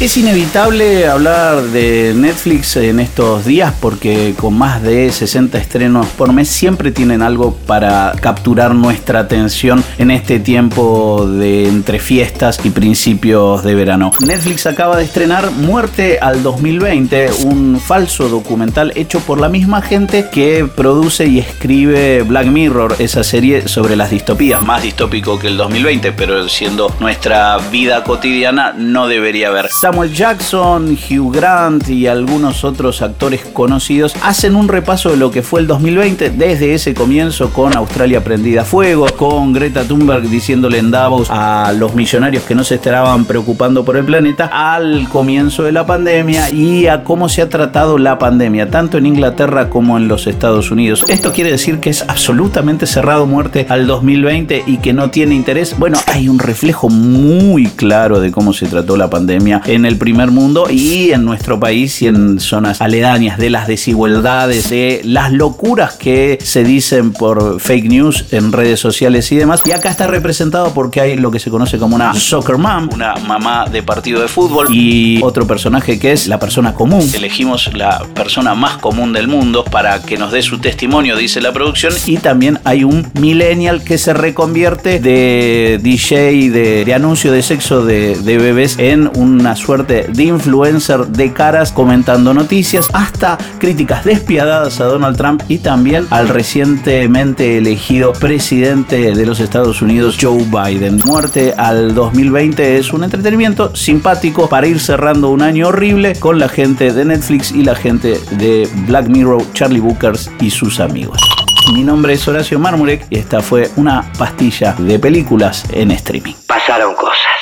Es inevitable hablar de Netflix en estos días porque con más de 60 estrenos por mes siempre tienen algo para capturar nuestra atención en este tiempo de entre fiestas y principios de verano. Netflix acaba de estrenar Muerte al 2020, un falso documental hecho por la misma gente que produce y escribe Black Mirror, esa serie sobre las distopías, más distópico que el 2020, pero siendo nuestra vida cotidiana no debería haber. Samuel Jackson, Hugh Grant y algunos otros actores conocidos hacen un repaso de lo que fue el 2020 desde ese comienzo con Australia prendida a fuego, con Greta Thunberg diciéndole en Davos a los millonarios que no se estaban preocupando por el planeta, al comienzo de la pandemia y a cómo se ha tratado la pandemia, tanto en Inglaterra como en los Estados Unidos. Esto quiere decir que es absolutamente cerrado muerte al 2020 y que no tiene interés. Bueno, hay un reflejo muy claro de cómo se trató la pandemia en el primer mundo y en nuestro país y en zonas aledañas de las desigualdades, de las locuras que se dicen por fake news en redes sociales y demás. Y acá está representado porque hay lo que se conoce como una soccer mom, una mamá de partido de fútbol y otro personaje que es la persona común. Elegimos la persona más común del mundo para que nos dé su testimonio, dice la producción. Y también hay un millennial que se reconvierte de DJ, de, anuncio de sexo de, de bebés en una de influencer de caras comentando noticias, hasta críticas despiadadas a Donald Trump y también al recientemente elegido presidente de los Estados Unidos, Joe Biden. Muerte al 2020 es un entretenimiento simpático para ir cerrando un año horrible con la gente de Netflix y la gente de Black Mirror, Charlie Bookers y sus amigos. Mi nombre es Horacio Marmurek y esta fue una pastilla de películas en streaming. Pasaron cosas.